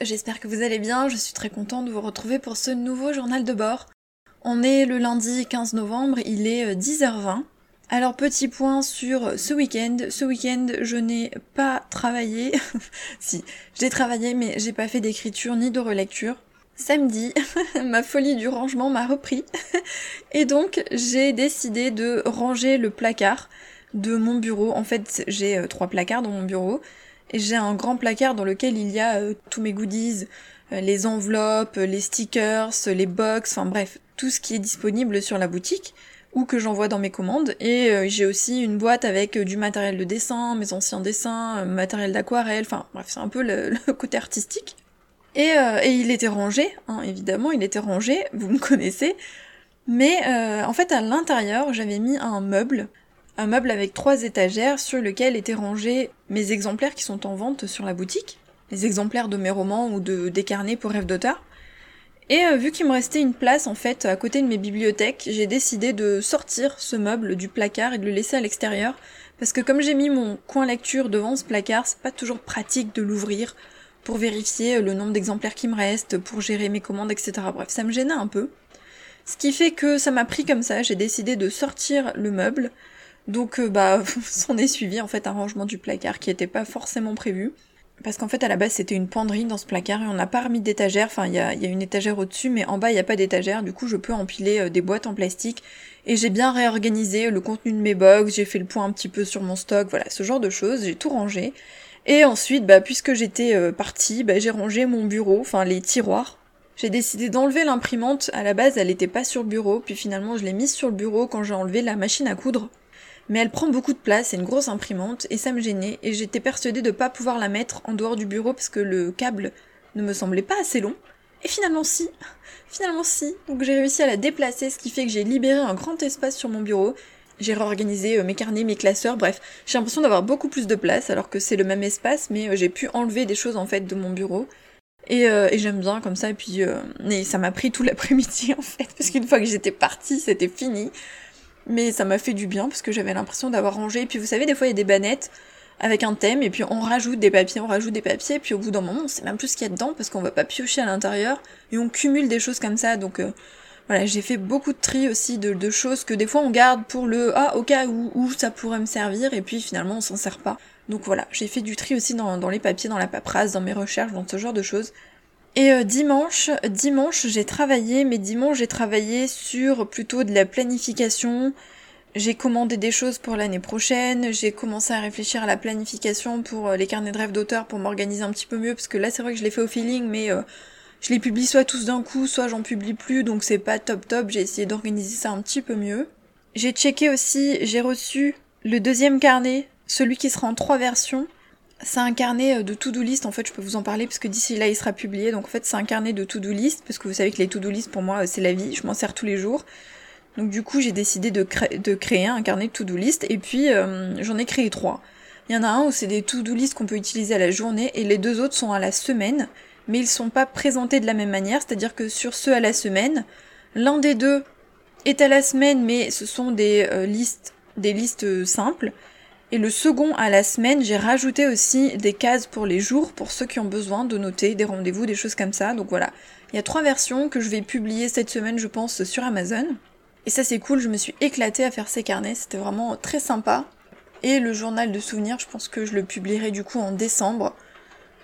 J'espère que vous allez bien, je suis très contente de vous retrouver pour ce nouveau journal de bord. On est le lundi 15 novembre, il est 10h20. Euh, Alors petit point sur ce week-end. Ce week-end, je n'ai pas travaillé. si, j'ai travaillé mais j'ai pas fait d'écriture ni de relecture. Samedi, ma folie du rangement m'a repris. Et donc, j'ai décidé de ranger le placard de mon bureau. En fait, j'ai euh, trois placards dans mon bureau. J'ai un grand placard dans lequel il y a euh, tous mes goodies, euh, les enveloppes, les stickers, les box, enfin bref, tout ce qui est disponible sur la boutique ou que j'envoie dans mes commandes. Et euh, j'ai aussi une boîte avec du matériel de dessin, mes anciens dessins, matériel d'aquarelle, enfin bref, c'est un peu le, côté artistique. Et, et, il était rangé, hein, évidemment, il était rangé, vous me connaissez. Mais en fait, à l'intérieur, j'avais mis un meuble un meuble avec trois étagères sur lequel étaient rangés mes exemplaires qui sont en vente sur la boutique, les exemplaires de mes romans ou de des carnets pour rêve d'auteur. Et euh, vu qu'il me restait une place en fait à côté de mes bibliothèques, j'ai décidé de sortir ce meuble du placard et de le laisser à l'extérieur parce que comme j'ai mis mon coin lecture devant ce placard, c'est pas toujours pratique de l'ouvrir pour vérifier le nombre d'exemplaires qui me restent, pour gérer mes commandes, etc. Bref, ça me gênait un peu. Ce qui fait que ça m'a pris comme ça, j'ai décidé de sortir le meuble, donc euh, bah s'en est suivi en fait un rangement du placard qui était pas forcément prévu. Parce qu'en fait à la base c'était une penderie dans ce placard et on n'a pas remis d'étagère, enfin il y a, y a, une étagère au-dessus mais en bas il n'y a pas d'étagère, du coup je peux empiler euh, des boîtes en plastique et j'ai bien réorganisé le contenu de mes box, j'ai fait le point un petit peu sur mon stock, voilà ce genre de choses, j'ai tout rangé. Et ensuite bah puisque j'étais euh, partie, bah, j'ai rangé mon bureau, enfin les tiroirs. J'ai décidé d'enlever l'imprimante, à la base elle était pas sur le bureau, puis finalement je l'ai mise sur le bureau quand j'ai enlevé la machine à coudre mais elle prend beaucoup de place, c'est une grosse imprimante, et ça me gênait, et j'étais persuadée de pas pouvoir la mettre en dehors du bureau parce que le câble ne me semblait pas assez long. Et finalement si, finalement si, donc j'ai réussi à la déplacer, ce qui fait que j'ai libéré un grand espace sur mon bureau, j'ai réorganisé euh, mes carnets, mes classeurs, bref, j'ai l'impression d'avoir beaucoup plus de place alors que c'est le même espace, mais euh, j'ai pu enlever des choses en fait de mon bureau. Et, euh, et j'aime bien comme ça, et puis ça m'a pris tout l'après-midi en fait, parce qu'une fois que j'étais partie, c'était fini. Mais ça m'a fait du bien parce que j'avais l'impression d'avoir rangé. Et puis vous savez, des fois il y a des bannettes avec un thème et puis on rajoute des papiers, on rajoute des papiers. Et puis au bout d'un moment, on sait même plus ce qu'il y a dedans parce qu'on va pas piocher à l'intérieur et on cumule des choses comme ça. Donc euh, voilà, j'ai fait beaucoup de tri aussi de, choses que des fois on garde pour le ah au cas où, ça pourrait me servir et puis finalement on s'en sert pas. Donc voilà, j'ai fait du tri aussi dans les papiers, dans la paperasse, dans mes recherches, dans ce genre de choses. Et euh, dimanche, dimanche j'ai travaillé, mais dimanche j'ai travaillé sur plutôt de la planification. J'ai commandé des choses pour l'année prochaine, j'ai commencé à réfléchir à la planification pour euh, les carnets de rêve d'auteur pour m'organiser un petit peu mieux, parce que là c'est vrai que je l'ai fait au feeling, mais euh, je les publie soit tous d'un coup, soit j'en publie plus, donc c'est pas top top, j'ai essayé d'organiser ça un petit peu mieux. J'ai checké aussi, j'ai reçu le deuxième carnet, celui qui sera en trois versions, c'est un carnet euh, de to-do list, en fait, je peux vous en parler parce que d'ici là, il sera publié. Donc en fait, c'est un carnet de to-do list parce que vous savez que les to-do list pour moi, euh, c'est la vie, je m'en sers tous les jours. Donc du coup, j'ai décidé de, créer un carnet de to-do list et puis euh, j'en ai créé trois. Il y en a un où c'est des to-do list qu'on peut utiliser à la journée et les deux autres sont à la semaine, mais ils sont pas présentés de la même manière, c'est-à-dire que sur ceux à la semaine, l'un des deux est à la semaine, mais ce sont des listes, des listes simples, et le second à la semaine, j'ai rajouté aussi des cases pour les jours, pour ceux qui ont besoin de noter des rendez-vous, des choses comme ça. Donc voilà, il y a trois versions que je vais publier cette semaine, je pense, sur Amazon. Et ça c'est cool, je me suis éclatée à faire ces carnets, c'était vraiment très sympa. Et le journal de souvenirs, je pense que je le publierai du coup en décembre.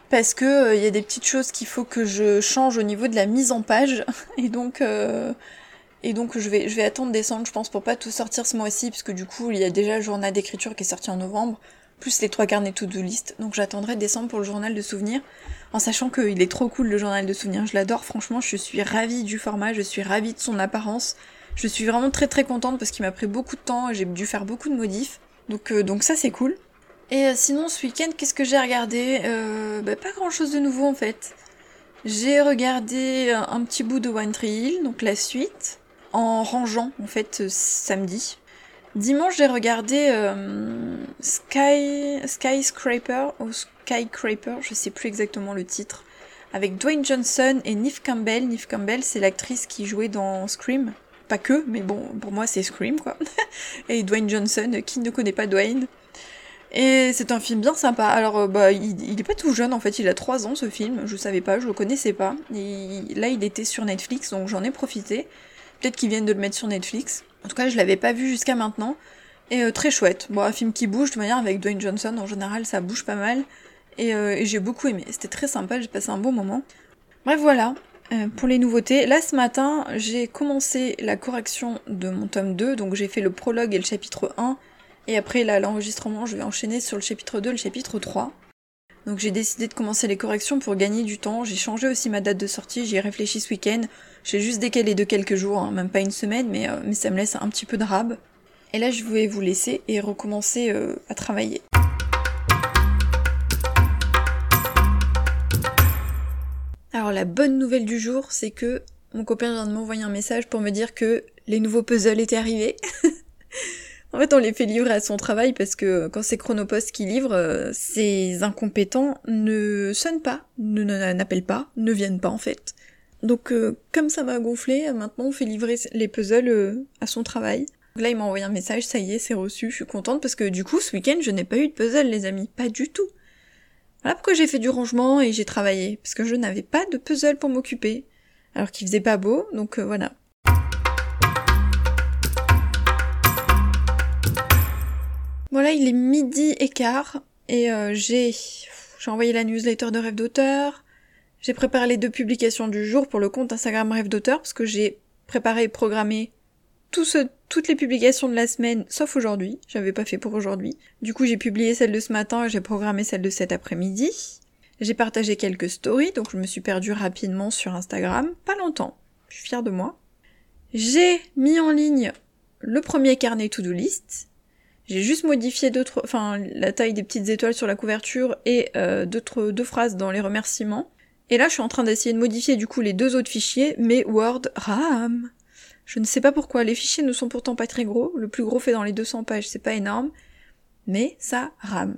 Parce que euh, il y a des petites choses qu'il faut que je change au niveau de la mise en page. Et donc euh, et donc je vais, je vais attendre décembre, je pense, pour pas tout sortir ce mois-ci, puisque du coup, il y a déjà le journal d'écriture qui est sorti en novembre, plus les trois carnets to-do list. Donc j'attendrai décembre pour le journal de souvenirs, en sachant qu'il est trop cool le journal de souvenirs. Je l'adore, franchement, je suis ravie du format, je suis ravie de son apparence. Je suis vraiment très très contente parce qu'il m'a pris beaucoup de temps, j'ai dû faire beaucoup de modifs. Donc, euh, donc ça c'est cool. Et euh, sinon ce week-end, qu'est-ce que j'ai regardé? Euh, bah, Pas grand-chose de nouveau en fait. J'ai regardé un petit bout de One Tree Hill, donc la suite en rangeant en fait samedi. Dimanche j'ai regardé euh, Sky Skyscraper ou Skycraper, je sais plus exactement le titre, avec Dwayne Johnson et Neve Campbell. Neve Campbell c'est l'actrice qui jouait dans Scream. Pas que, mais bon, pour moi c'est Scream quoi. et Dwayne Johnson, qui ne connaît pas Dwayne Et c'est un film bien sympa. Alors, euh, bah, il, il, est pas tout jeune en fait, il a 3 ans ce film, je savais pas, je le connaissais pas. Et là, il était sur Netflix, donc j'en ai profité. Peut-être qu'ils viennent de le mettre sur Netflix. En tout cas, je l'avais pas vu jusqu'à maintenant. Et euh, très chouette. Bon, un film qui bouge, de manière, avec Dwayne Johnson, en général, ça bouge pas mal. Et, euh, et j'ai beaucoup aimé. C'était très sympa, j'ai passé un bon moment. Bref, voilà. Euh, pour les nouveautés, là ce matin, j'ai commencé la correction de mon tome 2, donc j'ai fait le prologue et le chapitre 1, et après là l'enregistrement, je vais enchaîner sur le chapitre 2 et le chapitre 3. Donc j'ai décidé de commencer les corrections pour gagner du temps, j'ai changé aussi ma date de sortie, j'y ai réfléchi ce week-end, j'ai juste décalé de quelques jours, hein, même pas une semaine, mais, euh, mais ça me laisse un petit peu de rab. Et là je vais vous laisser et recommencer euh, à travailler. Alors la bonne nouvelle du jour, c'est que mon copain vient de m'envoyer un message pour me dire que les nouveaux puzzles étaient arrivés. en fait, on les fait livrer à son travail parce que quand c'est Chronopost qui livre, euh, ces incompétents ne sonnent pas, ne n'appellent pas, ne viennent pas en fait. Donc euh, comme ça va gonfler, maintenant on fait livrer les puzzles euh, à son travail. là il m'a envoyé un message, ça y est, c'est reçu, je suis contente parce que du coup ce week-end je n'ai pas eu de puzzle les amis, pas du tout. Voilà pourquoi j'ai fait du rangement et j'ai travaillé, parce que je n'avais pas de puzzle pour m'occuper, alors qu'il faisait pas beau, donc voilà. Voilà, il est midi et quart, et euh, j'ai j'ai envoyé la newsletter de Rêve d'auteur, j'ai préparé les deux publications du jour pour le compte Instagram Rêve d'auteur, parce que j'ai préparé et programmé tout ce, toutes les publications de la semaine, sauf aujourd'hui. J'avais pas fait pour aujourd'hui. Du coup, j'ai publié celle de ce matin et j'ai programmé celle de cet après-midi. J'ai partagé quelques stories, donc je me suis perdue rapidement sur Instagram. Pas longtemps. Je suis fière de moi. J'ai mis en ligne le premier carnet to-do list. J'ai juste modifié d'autres, enfin, la taille des petites étoiles sur la couverture et euh, d'autres deux phrases dans les remerciements. Et là, je suis en train d'essayer de modifier du coup les deux autres fichiers, mais Word RAM. Je ne sais pas pourquoi, les fichiers ne sont pourtant pas très gros, le plus gros fait dans les 200 pages, c'est pas énorme, mais ça rame.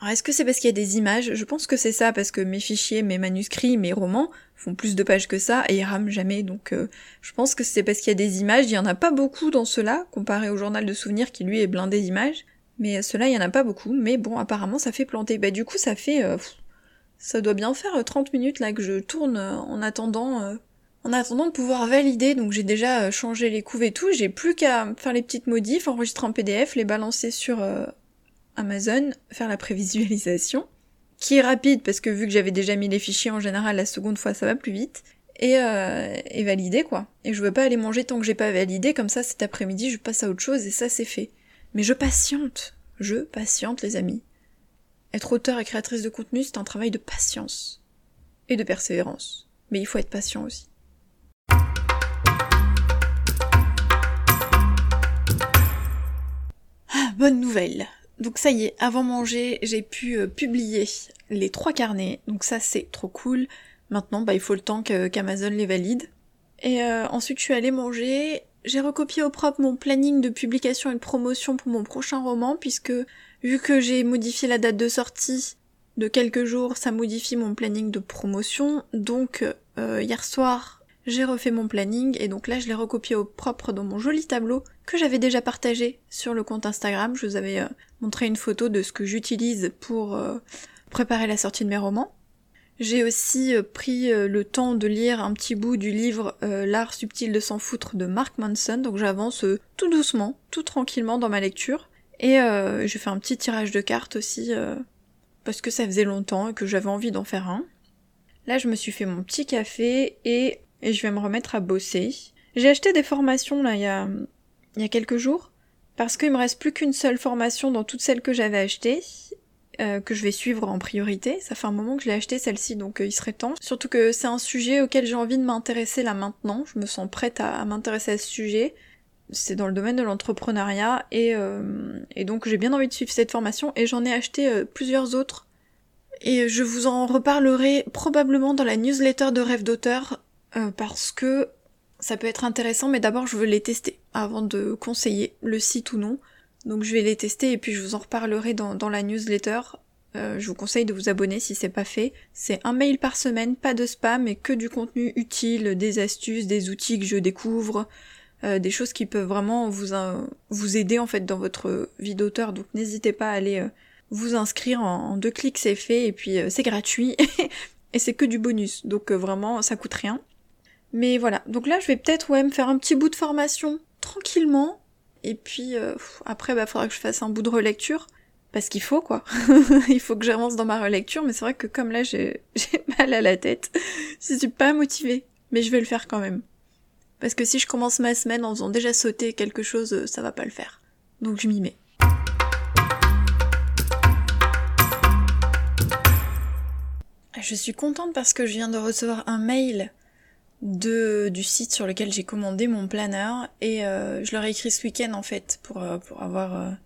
Alors est-ce que c'est parce qu'il y a des images? Je pense que c'est ça, parce que mes fichiers, mes manuscrits, mes romans font plus de pages que ça, et ils rament jamais, donc euh, je pense que c'est parce qu'il y a des images, il y en a pas beaucoup dans cela, comparé au journal de souvenirs qui lui est blindé d'images, mais cela il y en a pas beaucoup, mais bon apparemment ça fait planter. Bah du coup ça fait... Euh, ça doit bien faire 30 minutes là que je tourne euh, en attendant en attendant de pouvoir valider, donc j'ai déjà euh, changé les couves et tout, j'ai plus qu'à faire les petites modifs, enregistrer en PDF, les balancer sur euh, Amazon, faire la prévisualisation, qui est rapide parce que vu que j'avais déjà mis les fichiers en général, la seconde fois ça va plus vite, et, euh, et valider quoi. Et je veux pas aller manger tant que j'ai pas validé, comme ça cet après-midi je passe à autre chose et ça c'est fait. Mais je patiente, je patiente les amis. Être auteur et créatrice de contenu c'est un travail de patience et de persévérance. Mais il faut être patient aussi. bonne nouvelle. Donc ça y est, avant manger, j'ai pu euh, publier les trois carnets, donc ça c'est trop cool. Maintenant, bah, il faut le temps qu'Amazon les valide. Et euh, ensuite, je suis allée manger. J'ai recopié au propre mon planning de publication et de promotion pour mon prochain roman, puisque vu que j'ai modifié la date de sortie de quelques jours, ça modifie mon planning de promotion. Donc euh, hier soir, j'ai refait mon planning et donc là je l'ai recopié au propre dans mon joli tableau que j'avais déjà partagé sur le compte Instagram. Je vous avais euh, montré une photo de ce que j'utilise pour euh, préparer la sortie de mes romans. J'ai aussi euh, pris le temps de lire un petit bout du livre L'art subtil de s'en foutre de Mark Manson, donc j'avance tout doucement, tout tranquillement dans ma lecture. Et je fais un petit tirage de cartes aussi, parce que ça faisait longtemps et que j'avais envie d'en faire un. Là, je me suis fait mon petit café et et je vais me remettre à bosser. J'ai acheté des formations là il y a, il y a quelques jours parce qu'il me reste plus qu'une seule formation dans toutes celles que j'avais achetées euh, que je vais suivre en priorité. Ça fait un moment que je l'ai acheté celle-ci donc euh, il serait temps. Surtout que c'est un sujet auquel j'ai envie de m'intéresser là maintenant. Je me sens prête à, m'intéresser à ce sujet. C'est dans le domaine de l'entrepreneuriat et, euh, et donc j'ai bien envie de suivre cette formation et j'en ai acheté plusieurs autres et je vous en reparlerai probablement dans la newsletter de Rêve d'auteur euh, parce que ça peut être intéressant, mais d'abord je veux les tester avant de conseiller le site ou non. Donc je vais les tester et puis je vous en reparlerai dans, la newsletter. Euh, je vous conseille de vous abonner si c'est pas fait. C'est un mail par semaine, pas de spam, mais que du contenu utile, des astuces, des outils que je découvre, euh, des choses qui peuvent vraiment vous, vous aider en fait dans votre vie d'auteur. Donc n'hésitez pas à aller vous inscrire en, deux clics, c'est fait, et puis c'est gratuit, et c'est que du bonus, donc vraiment ça coûte rien. Mais voilà, donc là je vais peut-être ouais me faire un petit bout de formation tranquillement, et puis après bah faudra que je fasse un bout de relecture, parce qu'il faut quoi. Il faut que j'avance dans ma relecture, mais c'est vrai que comme là j'ai mal à la tête, je suis pas motivée. Mais je vais le faire quand même. Parce que si je commence ma semaine en faisant déjà sauter quelque chose, euh, ça va pas le faire. Donc je m'y mets. Je suis contente parce que je viens de recevoir un mail de, du site sur lequel j'ai commandé mon planeur et euh, je leur ai écrit ce week-end en fait pour, euh, pour avoir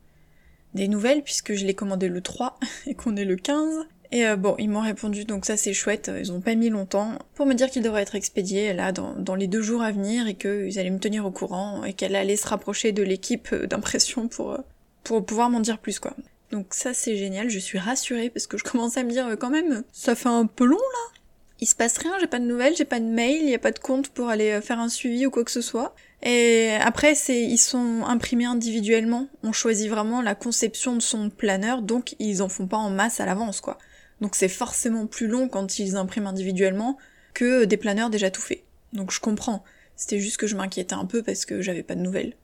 des nouvelles puisque je l'ai commandé le 3 et qu'on est le 15. Et euh, bon, ils m'ont répondu, donc ça c'est chouette, ils ont pas mis longtemps, pour me dire qu'il devrait être expédié là dans, les deux jours à venir et qu'ils allaient me tenir au courant et qu'elle allait se rapprocher de l'équipe d'impression pour, euh, pour pouvoir m'en dire plus quoi. Donc ça c'est génial, je suis rassurée parce que je commence à me dire euh, quand même, ça fait un peu long là il se passe rien, j'ai pas de nouvelles, j'ai pas de mail, il y a pas de compte pour aller faire un suivi ou quoi que ce soit. Et après, c'est, ils sont imprimés individuellement. On choisit vraiment la conception de son planeur, donc ils en font pas en masse à l'avance, quoi. Donc c'est forcément plus long quand ils impriment individuellement que des planeurs déjà tout faits. Donc je comprends. C'était juste que je m'inquiétais un peu parce que j'avais pas de nouvelles.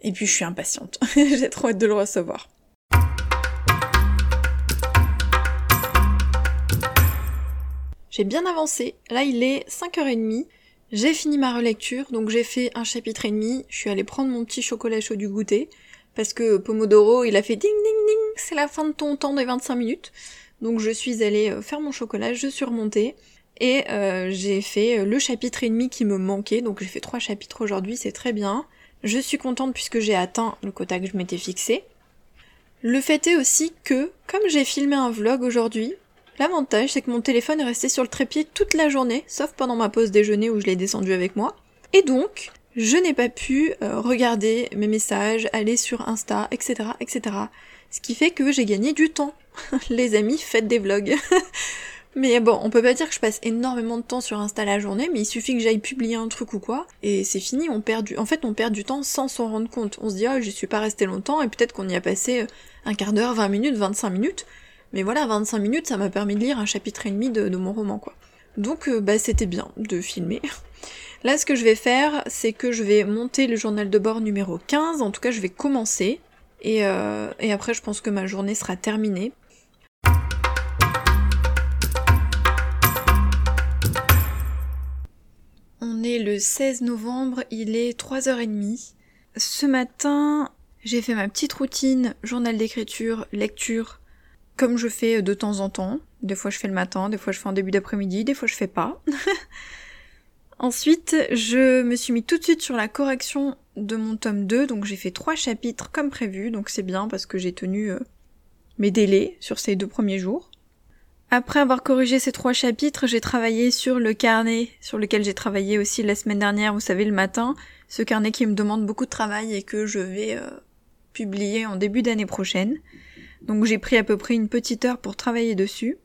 Et puis je suis impatiente. J'ai trop hâte de le recevoir. J'ai bien avancé. Là il est 5h30. J'ai fini ma relecture, donc j'ai fait un chapitre et demi, je suis allée prendre mon petit chocolat chaud du goûter, parce que Pomodoro, il a fait ding ding ding, c'est la fin de ton temps des 25 minutes. Donc je suis allée euh, faire mon chocolat, je suis remontée, et euh, j'ai fait euh, le chapitre et demi qui me manquait, donc j'ai fait trois chapitres aujourd'hui, c'est très bien. Je suis contente puisque j'ai atteint le quota que je m'étais fixé. Le fait est aussi que, comme j'ai filmé un vlog aujourd'hui, L'avantage, c'est que mon téléphone est resté sur le trépied toute la journée, sauf pendant ma pause déjeuner où je l'ai descendu avec moi. Et donc, je n'ai pas pu euh, regarder mes messages, aller sur Insta, etc., etc. Ce qui fait que j'ai gagné du temps. Les amis, faites des vlogs. mais bon, on peut pas dire que je passe énormément de temps sur Insta la journée, mais il suffit que j'aille publier un truc ou quoi, et c'est fini, on perd du... En fait, on perd du temps sans s'en rendre compte. On se dit, oh, je suis pas resté longtemps, et peut-être qu'on y a passé un quart d'heure, 20 minutes, 25 minutes, mais voilà, 25 minutes, ça m'a permis de lire un chapitre et demi de, mon roman, quoi. Donc, euh, bah, c'était bien de filmer. Là, ce que je vais faire, c'est que je vais monter le journal de bord numéro 15. En tout cas, je vais commencer. Et, euh, et après, je pense que ma journée sera terminée. On est le 16 novembre, il est 3h30. Ce matin, j'ai fait ma petite routine, journal d'écriture, lecture, comme je fais de temps en temps. Des fois je fais le matin, des fois je fais en début d'après-midi, des fois je fais pas. Ensuite, je me suis mis tout de suite sur la correction de mon tome 2, donc j'ai fait trois chapitres comme prévu, donc c'est bien parce que j'ai tenu euh, mes délais sur ces deux premiers jours. Après avoir corrigé ces trois chapitres, j'ai travaillé sur le carnet sur lequel j'ai travaillé aussi la semaine dernière, vous savez, le matin, ce carnet qui me demande beaucoup de travail et que je vais euh, publier en début d'année prochaine. Donc j'ai pris à peu près une petite heure pour travailler dessus.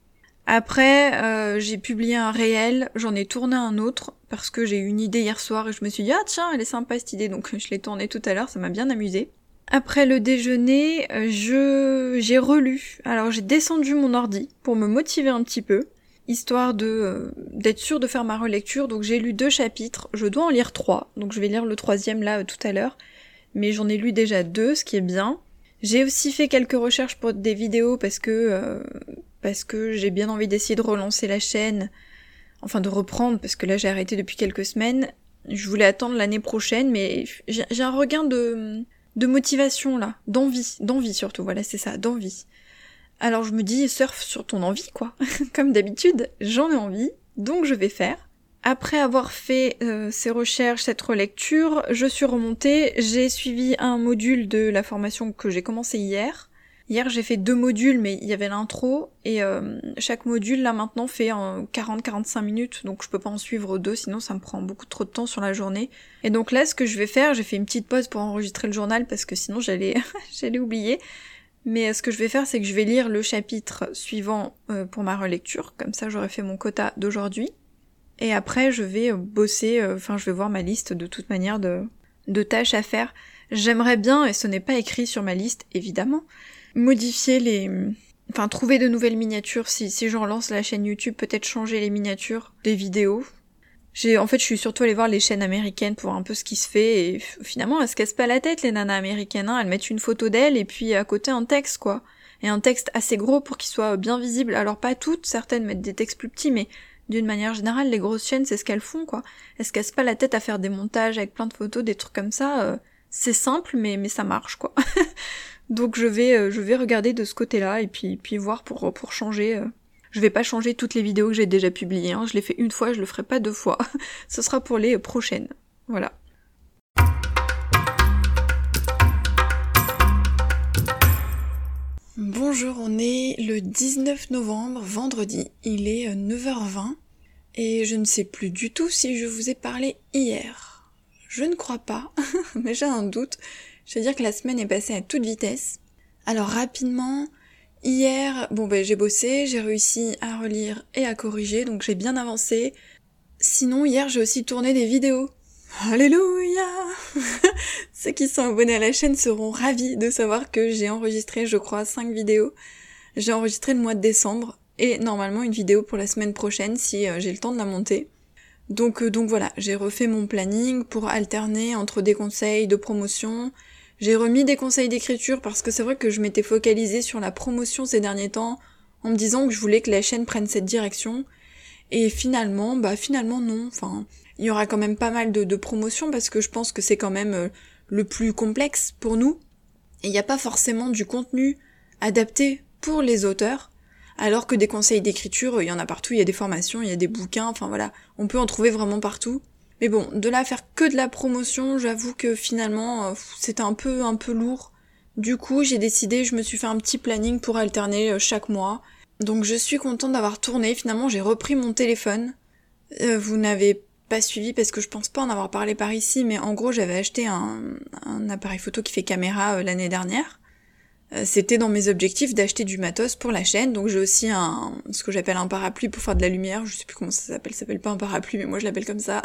Après, euh, j'ai publié un réel, j'en ai tourné un autre parce que j'ai eu une idée hier soir et je me suis dit ah tiens elle est sympa cette idée donc je l'ai tournée tout à l'heure, ça m'a bien amusé. Après le déjeuner, euh, je j'ai relu. Alors j'ai descendu mon ordi pour me motiver un petit peu, histoire de euh, d'être sûr de faire ma relecture. Donc j'ai lu deux chapitres, je dois en lire trois, donc je vais lire le troisième là tout à l'heure. Mais j'en ai lu déjà deux, ce qui est bien. J'ai aussi fait quelques recherches pour des vidéos parce que euh, parce que j'ai bien envie d'essayer de relancer la chaîne, enfin de reprendre parce que là j'ai arrêté depuis quelques semaines. Je voulais attendre l'année prochaine, mais j'ai un regain de de motivation là, d'envie, d'envie surtout. Voilà, c'est ça, d'envie. Alors je me dis surf sur ton envie quoi. Comme d'habitude, j'en ai envie, donc je vais faire. Après avoir fait euh, ces recherches, cette relecture, je suis remontée, j'ai suivi un module de la formation que j'ai commencé hier. Hier j'ai fait deux modules mais il y avait l'intro et euh, chaque module là maintenant fait en 40-45 minutes donc je peux pas en suivre deux sinon ça me prend beaucoup trop de temps sur la journée. Et donc là ce que je vais faire, j'ai fait une petite pause pour enregistrer le journal parce que sinon j'allais j'allais oublier. Mais ce que je vais faire c'est que je vais lire le chapitre suivant euh, pour ma relecture, comme ça j'aurai fait mon quota d'aujourd'hui. Et après, je vais bosser, euh, enfin, je vais voir ma liste de toute manière de, tâches à faire. J'aimerais bien, et ce n'est pas écrit sur ma liste, évidemment, modifier les, enfin trouver de nouvelles miniatures. Si, si je relance la chaîne YouTube, peut-être changer les miniatures des vidéos. J'ai, en fait, je suis surtout allée voir les chaînes américaines pour un peu ce qui se fait et finalement, elles se cassent pas la tête, les nanas américaines, hein. Elles mettent une photo d'elles et puis à côté un texte, quoi. Et un texte assez gros pour qu'il soit bien visible. Alors pas toutes, certaines mettent des textes plus petits, mais d'une manière générale, les grosses chaînes, c'est ce qu'elles font, quoi. Elles se cassent pas la tête à faire des montages avec plein de photos, des trucs comme ça. Euh, c'est simple, mais, mais ça marche, quoi. Donc je vais, euh, je vais regarder de ce côté-là et puis, puis voir pour, pour changer. Euh. Je vais pas changer toutes les vidéos que j'ai déjà publiées. Hein. Je l'ai fait une fois, je le ferai pas deux fois. Ce sera pour les prochaines. Voilà. Bonjour, on est le 19 novembre, vendredi. Il est 9h20 euh, et je ne sais plus du tout si je vous ai parlé hier. Je ne crois pas, mais j'ai un doute. Je veux dire que la semaine est passée à toute vitesse. Alors rapidement, hier, bon ben j'ai bossé, j'ai réussi à relire et à corriger, donc j'ai bien avancé. Sinon, hier j'ai aussi tourné des vidéos. Alléluia Ceux qui sont abonnés à la chaîne seront ravis de savoir que j'ai enregistré, je crois, 5 vidéos. J'ai enregistré le mois de décembre et normalement une vidéo pour la semaine prochaine si euh, j'ai le temps de la monter. Donc, euh, donc voilà, j'ai refait mon planning pour alterner entre des conseils de promotion, j'ai remis des conseils d'écriture parce que c'est vrai que je m'étais focalisée sur la promotion ces derniers temps en me disant que je voulais que la chaîne prenne cette direction. Et finalement, bah finalement non. Enfin, il y aura quand même pas mal de, de promotion parce que je pense que c'est quand même euh, le plus complexe pour nous. Et il n'y a pas forcément du contenu adapté pour les auteurs. Alors que des conseils d'écriture, il y en a partout, il y a des formations, il y a des bouquins, enfin voilà, on peut en trouver vraiment partout. Mais bon, de là à faire que de la promotion, j'avoue que finalement, euh, c'était un peu, un peu lourd. Du coup, j'ai décidé, je me suis fait un petit planning pour alterner euh, chaque mois. Donc je suis contente d'avoir tourné. Finalement, j'ai repris mon téléphone. Euh, vous n'avez pas suivi parce que je pense pas en avoir parlé par ici, mais en gros, j'avais acheté un, un, appareil photo qui fait caméra l'année dernière. Euh, c'était dans mes objectifs d'acheter du matos pour la chaîne, donc j'ai aussi un ce que j'appelle un parapluie pour faire de la lumière, je sais plus comment ça s'appelle, ça s'appelle pas un parapluie mais moi je l'appelle comme ça.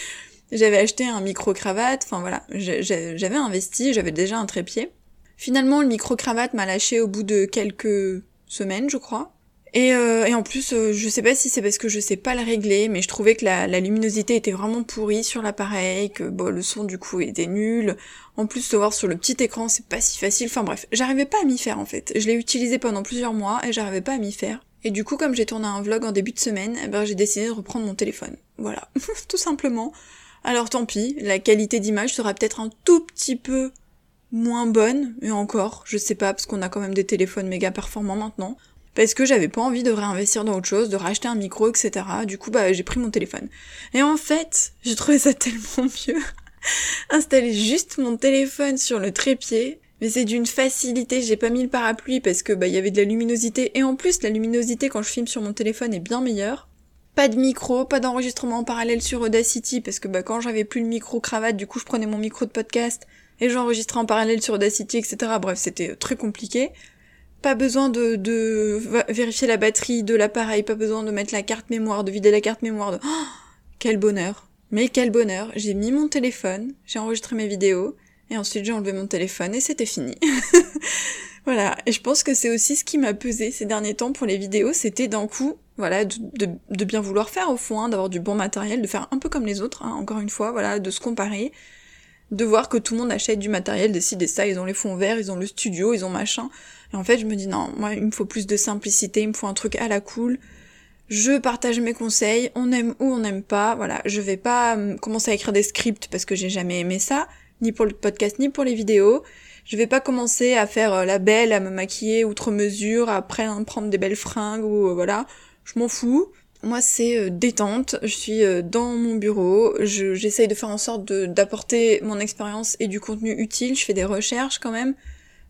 j'avais acheté un micro cravate, enfin voilà, j'avais investi, j'avais déjà un trépied. Finalement le micro cravate m'a lâché au bout de quelques semaines, je crois. Et, euh, et, en plus, euh, je sais pas si c'est parce que je sais pas le régler, mais je trouvais que la, luminosité était vraiment pourrie sur l'appareil, que le son du coup était nul. En plus, de voir sur le petit écran, c'est pas si facile. Enfin bref, j'arrivais pas à m'y faire en fait. Je l'ai utilisé pendant plusieurs mois et j'arrivais pas à m'y faire. Et du coup, comme j'ai tourné un vlog en début de semaine, eh ben, j'ai décidé de reprendre mon téléphone. Voilà, tout simplement. Alors tant pis, la qualité d'image sera peut-être un tout petit peu moins bonne, et encore, je sais pas, parce qu'on a quand même des téléphones méga performants maintenant parce que j'avais pas envie de réinvestir dans autre chose, de racheter un micro, etc. Du coup, bah, j'ai pris mon téléphone. Et en fait, j'ai trouvé ça tellement mieux. Installer juste mon téléphone sur le trépied, mais c'est d'une facilité. J'ai pas mis le parapluie parce que bah il y avait de la luminosité et en plus la luminosité quand je filme sur mon téléphone est bien meilleure. Pas de micro, pas d'enregistrement en parallèle sur Audacity parce que bah quand j'avais plus le micro cravate, du coup je prenais mon micro de podcast et j'enregistrais en parallèle sur Audacity, etc. Bref, c'était très compliqué. Pas besoin de, vérifier la batterie de l'appareil, pas besoin de mettre la carte mémoire, de vider la carte mémoire. De... Oh, quel bonheur Mais quel bonheur J'ai mis mon téléphone, j'ai enregistré mes vidéos, et ensuite j'ai enlevé mon téléphone et c'était fini. voilà, et je pense que c'est aussi ce qui m'a pesé ces derniers temps pour les vidéos, c'était d'un coup, voilà, de, de, bien vouloir faire au fond, hein, d'avoir du bon matériel, de faire un peu comme les autres, hein, encore une fois, voilà, de se comparer, de voir que tout le monde achète du matériel, décide ça, ils ont les fonds verts, ils ont le studio, ils ont machin. Et en fait, je me dis non, moi, il me faut plus de simplicité, il me faut un truc à la cool. Je partage mes conseils, on aime ou on n'aime pas, voilà. Je vais pas euh, commencer à écrire des scripts parce que j'ai jamais aimé ça, ni pour le podcast, ni pour les vidéos. Je vais pas commencer à faire euh, la belle, à me maquiller outre mesure, après prendre des belles fringues ou euh, voilà. Je m'en fous. Moi, c'est détente. Je suis dans mon bureau. J'essaye de faire en sorte d'apporter mon expérience et du contenu utile. Je fais des recherches quand même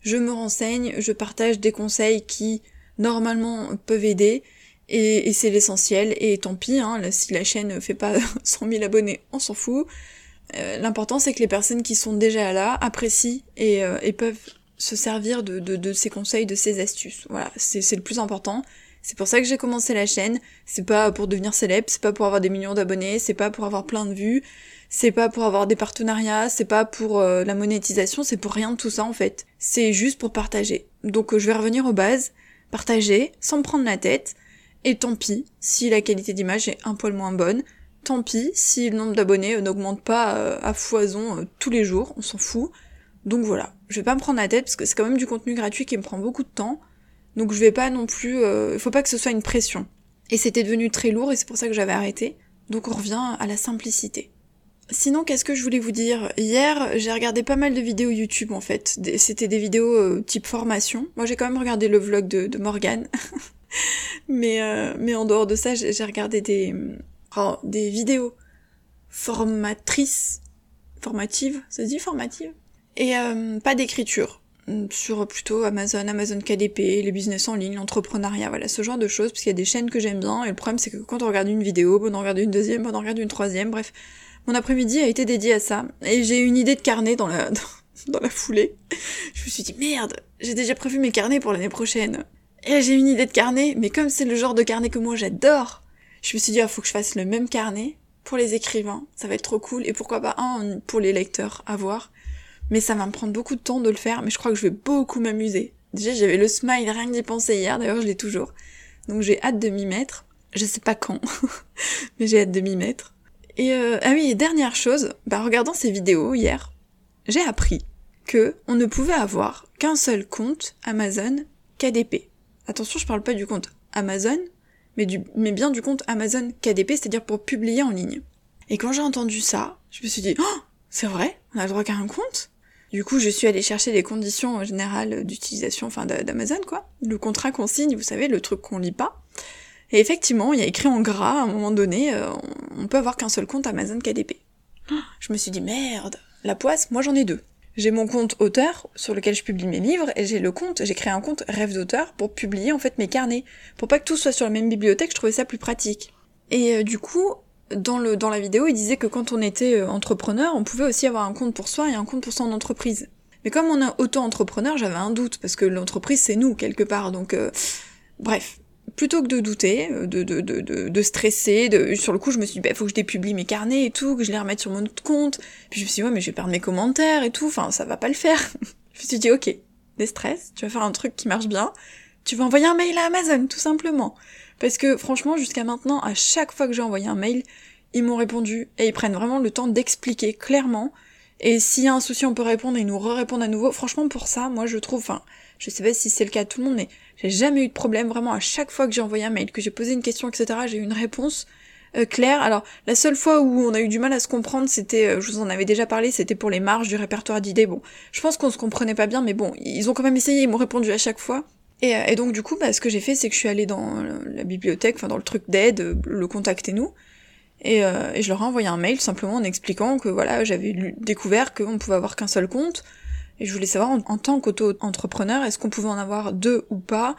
je me renseigne, je partage des conseils qui normalement peuvent aider et, c'est l'essentiel et tant pis hein, si la chaîne fait pas 100 000 abonnés on s'en fout euh, l'important c'est que les personnes qui sont déjà là apprécient et, euh, peuvent se servir de, ces conseils, de ces astuces. Voilà, c'est le plus important. C'est pour ça que j'ai commencé la chaîne. C'est pas pour devenir célèbre, c'est pas pour avoir des millions d'abonnés, c'est pas pour avoir plein de vues, c'est pas pour avoir des partenariats, c'est pas pour euh, la monétisation, c'est pour rien de tout ça en fait. C'est juste pour partager. Donc euh, je vais revenir aux bases. partager, sans me prendre la tête, et tant pis si la qualité d'image est un poil moins bonne, tant pis si le nombre d'abonnés euh, n'augmente pas à foison tous les jours, on s'en fout. Donc voilà, je vais pas me prendre la tête parce que c'est quand même du contenu gratuit qui me prend beaucoup de temps. Donc je vais pas non plus, il faut pas que ce soit une pression. Et c'était devenu très lourd et c'est pour ça que j'avais arrêté. Donc on revient à la simplicité. Sinon, qu'est-ce que je voulais vous dire? Hier, j'ai regardé pas mal de vidéos YouTube en fait. C'était des vidéos type formation. Moi, j'ai quand même regardé le vlog de, Morgane. mais, mais en dehors de ça, j'ai regardé des, des vidéos formatrices, formatives, ça se dit formatives, et euh, pas d'écriture sur plutôt Amazon, Amazon KDP, les business en ligne, l'entrepreneuriat, voilà, ce genre de choses, parce qu'il y a des chaînes que j'aime bien, et le problème c'est que quand on regarde une vidéo, on en regarde une deuxième, on en regarde une troisième, bref, mon après-midi a été dédié à ça, et j'ai une idée de carnet dans la, dans la foulée. Je me suis dit, merde, j'ai déjà prévu mes carnets pour l'année prochaine. Et j'ai une idée de carnet, mais comme c'est le genre de carnet que moi j'adore, je me suis dit, ah, faut que je fasse le même carnet pour les écrivains, ça va être trop cool, et pourquoi pas un pour les lecteurs à voir. Mais ça va me prendre beaucoup de temps de le faire, mais je crois que je vais beaucoup m'amuser. Déjà, j'avais le smile, rien que d'y penser hier, d'ailleurs je l'ai toujours. Donc j'ai hâte de m'y mettre. Je sais pas quand, mais j'ai hâte de m'y mettre. Et euh, ah oui, dernière chose, bah regardant ces vidéos hier, j'ai appris que on ne pouvait avoir qu'un seul compte Amazon KDP. Attention, je parle pas du compte Amazon, mais, mais bien du compte Amazon KDP, c'est-à-dire pour publier en ligne. Et quand j'ai entendu ça, je me suis dit, oh, c'est vrai, on a le droit qu'à un compte? Du coup, je suis allée chercher les conditions générales d'utilisation, enfin d'Amazon, quoi. Le contrat qu'on signe, vous savez, le truc qu'on lit pas. Et effectivement, il y a écrit en gras, à un moment donné, euh, on peut avoir qu'un seul compte Amazon KDP. Je me suis dit, merde, la poisse, moi j'en ai deux. J'ai mon compte auteur sur lequel je publie mes livres et j'ai le compte, j'ai créé un compte rêve d'auteur pour publier en fait mes carnets. Pour pas que tout soit sur la même bibliothèque, je trouvais ça plus pratique. Et euh, du coup, dans, le, dans la vidéo, il disait que quand on était euh, entrepreneur, on pouvait aussi avoir un compte pour soi et un compte pour son entreprise. Mais comme on est auto-entrepreneur, j'avais un doute, parce que l'entreprise c'est nous quelque part, donc euh, bref plutôt que de douter, euh, de, de, de, de, stresser, de, sur le coup je me suis dit, bah faut que je dépublie mes carnets et tout, que je les remette sur mon compte. Puis je me suis dit, ouais mais je vais perdre mes commentaires et tout, enfin ça va pas le faire. je me suis dit, ok, des stress, tu vas faire un truc qui marche bien, tu vas envoyer un mail à Amazon, tout simplement. Parce que franchement, jusqu'à maintenant, à chaque fois que j'ai envoyé un mail, ils m'ont répondu et ils prennent vraiment le temps d'expliquer clairement. Et s'il y a un souci, on peut répondre et ils nous re-répondent à nouveau. Franchement, pour ça, moi je trouve, enfin, je sais pas si c'est le cas de tout le monde, mais j'ai jamais eu de problème, vraiment à chaque fois que j'ai envoyé un mail, que j'ai posé une question, etc., j'ai eu une réponse euh, claire. Alors la seule fois où on a eu du mal à se comprendre, c'était, euh, je vous en avais déjà parlé, c'était pour les marges du répertoire d'idées. Bon, je pense qu'on se comprenait pas bien, mais bon, ils ont quand même essayé, ils m'ont répondu à chaque fois. Et, euh, donc du coup, bah, ce que j'ai fait, c'est que je suis allée dans la bibliothèque, enfin dans le truc d'aide, le contactez-nous. Et, et, je leur ai envoyé un mail simplement en expliquant que voilà, j'avais découvert qu'on pouvait avoir qu'un seul compte, et je voulais savoir en, tant qu'auto-entrepreneur, est-ce qu'on pouvait en avoir deux ou pas?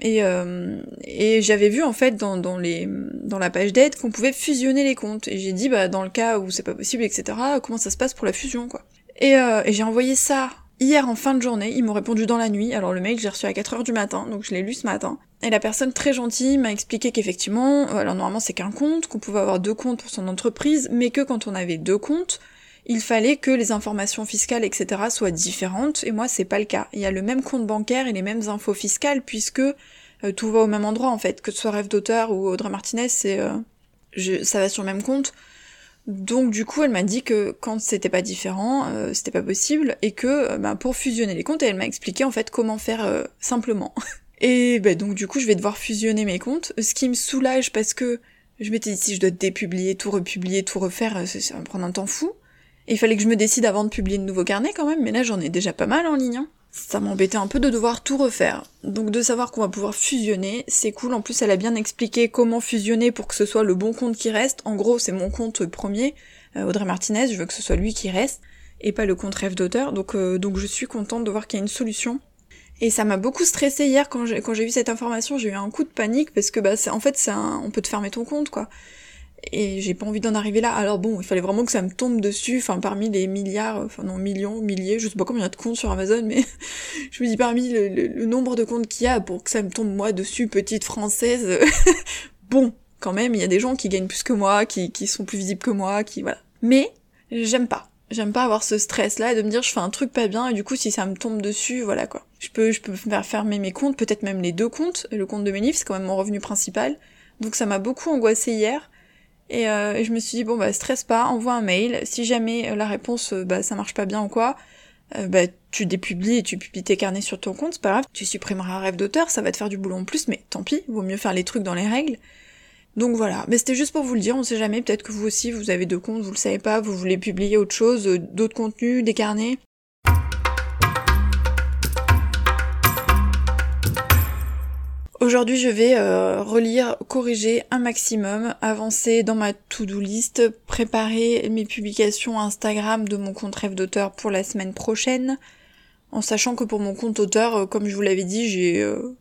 Et, euh, et j'avais vu en fait dans, dans, les, dans la page d'aide qu'on pouvait fusionner les comptes. Et j'ai dit bah dans le cas où c'est pas possible, etc. Comment ça se passe pour la fusion quoi. Et, euh, et j'ai envoyé ça hier en fin de journée. Ils m'ont répondu dans la nuit. Alors le mail j'ai reçu à 4h du matin, donc je l'ai lu ce matin. Et la personne très gentille m'a expliqué qu'effectivement, alors normalement c'est qu'un compte, qu'on pouvait avoir deux comptes pour son entreprise, mais que quand on avait deux comptes, il fallait que les informations fiscales, etc. soient différentes, et moi c'est pas le cas. Il y a le même compte bancaire et les mêmes infos fiscales, puisque euh, tout va au même endroit en fait, que ce soit Rêve d'auteur ou Audrey Martinez, c'est euh, ça va sur le même compte. Donc du coup elle m'a dit que quand c'était pas différent, euh, c'était pas possible, et que bah, pour fusionner les comptes, elle m'a expliqué en fait comment faire simplement. et bah, donc du coup je vais devoir fusionner mes comptes, ce qui me soulage parce que je m'étais dit si je dois dépublier, tout republier, tout refaire, ça va me prendre un temps fou il fallait que je me décide avant de publier de nouveaux carnets quand même, mais là j'en ai déjà pas mal en ligne. Hein. Ça m'embêtait un peu de devoir tout refaire. Donc de savoir qu'on va pouvoir fusionner, c'est cool. En plus, elle a bien expliqué comment fusionner pour que ce soit le bon compte qui reste. En gros, c'est mon compte premier, euh, Audrey Martinez, je veux que ce soit lui qui reste, et pas le compte rêve d'auteur. Donc, euh, donc je suis contente de voir qu'il y a une solution. Et ça m'a beaucoup stressé hier quand j'ai quand j'ai vu cette information, j'ai eu un coup de panique parce que bah en fait c'est on peut te fermer ton compte quoi et j'ai pas envie d'en arriver là. Alors bon, il fallait vraiment que ça me tombe dessus, enfin parmi les milliards, enfin non millions, milliers, je sais pas combien il y a de comptes sur Amazon, mais je me dis parmi le, nombre de comptes qu'il y a pour que ça me tombe moi dessus, petite française, bon, quand même, il y a des gens qui gagnent plus que moi, qui, qui sont plus visibles que moi, qui voilà. Mais j'aime pas. J'aime pas avoir ce stress là de me dire je fais un truc pas bien et du coup si ça me tombe dessus, voilà quoi. Je peux, je peux faire fermer mes comptes, peut-être même les deux comptes. Le compte de livres, c'est quand même mon revenu principal. Donc ça m'a beaucoup angoissé hier. Et, euh, je me suis dit, bon bah stresse pas, envoie un mail. Si jamais euh, la réponse, euh, bah ça marche pas bien ou quoi, bah tu dépublies et tu publies tes carnets sur ton compte, c'est pas grave. Tu supprimeras un rêve d'auteur, ça va te faire du boulot en plus, mais tant pis, vaut mieux faire les trucs dans les règles. Donc voilà, mais c'était juste pour vous le dire, on sait jamais, peut-être que vous aussi vous avez deux comptes, vous le savez pas, vous voulez publier autre chose, d'autres contenus, des carnets. Aujourd'hui, je vais euh, relire, corriger un maximum, avancer dans ma to-do list, préparer mes publications Instagram de mon compte rêve d'auteur pour la semaine prochaine, en sachant que pour mon compte auteur, euh, comme je vous l'avais dit, j'ai euh,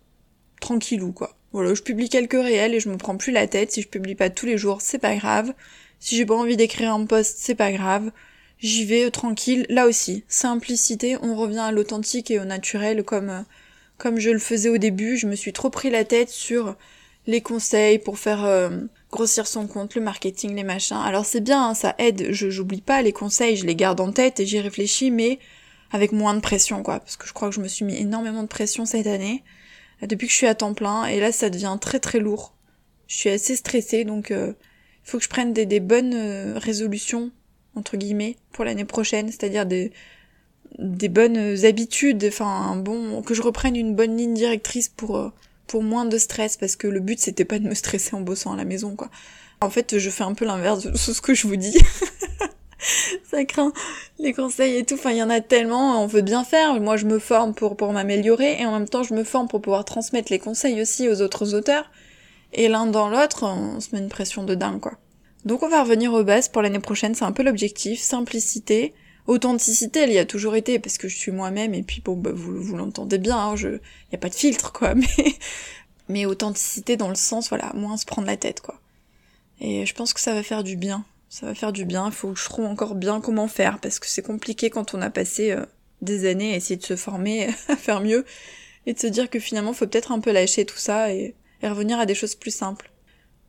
tranquillou quoi. Voilà, je publie quelques réels et je me prends plus la tête. Si je publie pas tous les jours, c'est pas grave. Si j'ai pas envie d'écrire un post, c'est pas grave. J'y vais tranquille. Là aussi, simplicité, on revient à l'authentique et au naturel comme comme je le faisais au début, je me suis trop pris la tête sur les conseils pour faire euh, grossir son compte, le marketing, les machins. Alors c'est bien, hein, ça aide, je j'oublie pas les conseils, je les garde en tête et j'y réfléchis, mais avec moins de pression quoi, parce que je crois que je me suis mis énormément de pression cette année, depuis que je suis à temps plein, et là ça devient très très lourd. Je suis assez stressée, donc il euh, faut que je prenne des, bonnes euh, résolutions, entre guillemets, pour l'année prochaine, c'est-à-dire des des bonnes habitudes, enfin bon, que je reprenne une bonne ligne directrice pour euh, pour moins de stress parce que le but c'était pas de me stresser en bossant à la maison quoi. En fait, je fais un peu l'inverse de ce que je vous dis. ça craint les conseils et tout. Enfin, il y en a tellement, on veut bien faire. Moi, je me forme pour, pour m'améliorer et en même temps, je me forme pour pouvoir transmettre les conseils aussi aux autres auteurs. Et l'un dans l'autre, on se met une pression de dingue, quoi. Donc, on va revenir aux bases pour l'année prochaine. C'est un peu l'objectif. Simplicité, authenticité, elle y a toujours été parce que je suis moi-même et puis bon, bah, vous, l'entendez bien, hein, je, y a pas de filtre quoi, mais mais authenticité dans le sens voilà, moins se prendre la tête quoi. Et je pense que ça va faire du bien, ça va faire du bien. Il faut que je trouve encore bien comment faire parce que c'est compliqué quand on a passé euh, des années à essayer de se former à faire mieux et de se dire que finalement faut peut-être un peu lâcher tout ça et revenir à des choses plus simples.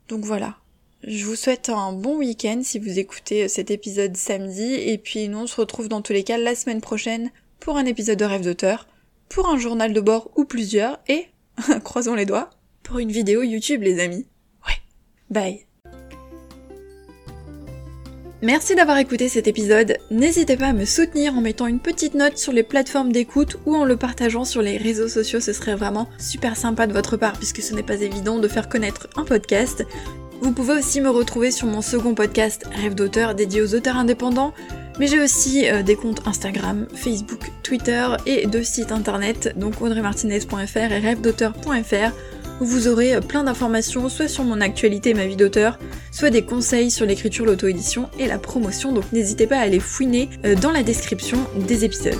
Donc voilà, je vous souhaite un bon week-end si vous écoutez cet épisode samedi et puis nous on se retrouve dans tous les cas la semaine prochaine pour un épisode de Rêve d'auteur, pour un journal de bord ou plusieurs et, croisons les doigts, pour une vidéo YouTube les amis. Ouais. Bye. Merci d'avoir écouté cet épisode. N'hésitez pas à me soutenir en mettant une petite note sur les plateformes d'écoute ou en le partageant sur les réseaux sociaux, ce serait vraiment super sympa de votre part puisque ce n'est pas évident de faire connaître un podcast. Vous pouvez aussi me retrouver sur mon second podcast Rêve d'auteur dédié aux auteurs indépendants, mais j'ai aussi euh, des comptes Instagram, Facebook, Twitter et deux sites internet, donc audreymartinez.fr et rêvedauteur.fr, où vous aurez euh, plein d'informations soit sur mon actualité et ma vie d'auteur, soit des conseils sur l'écriture, l'auto-édition et la promotion, donc n'hésitez pas à aller fouiner euh, dans la description des épisodes.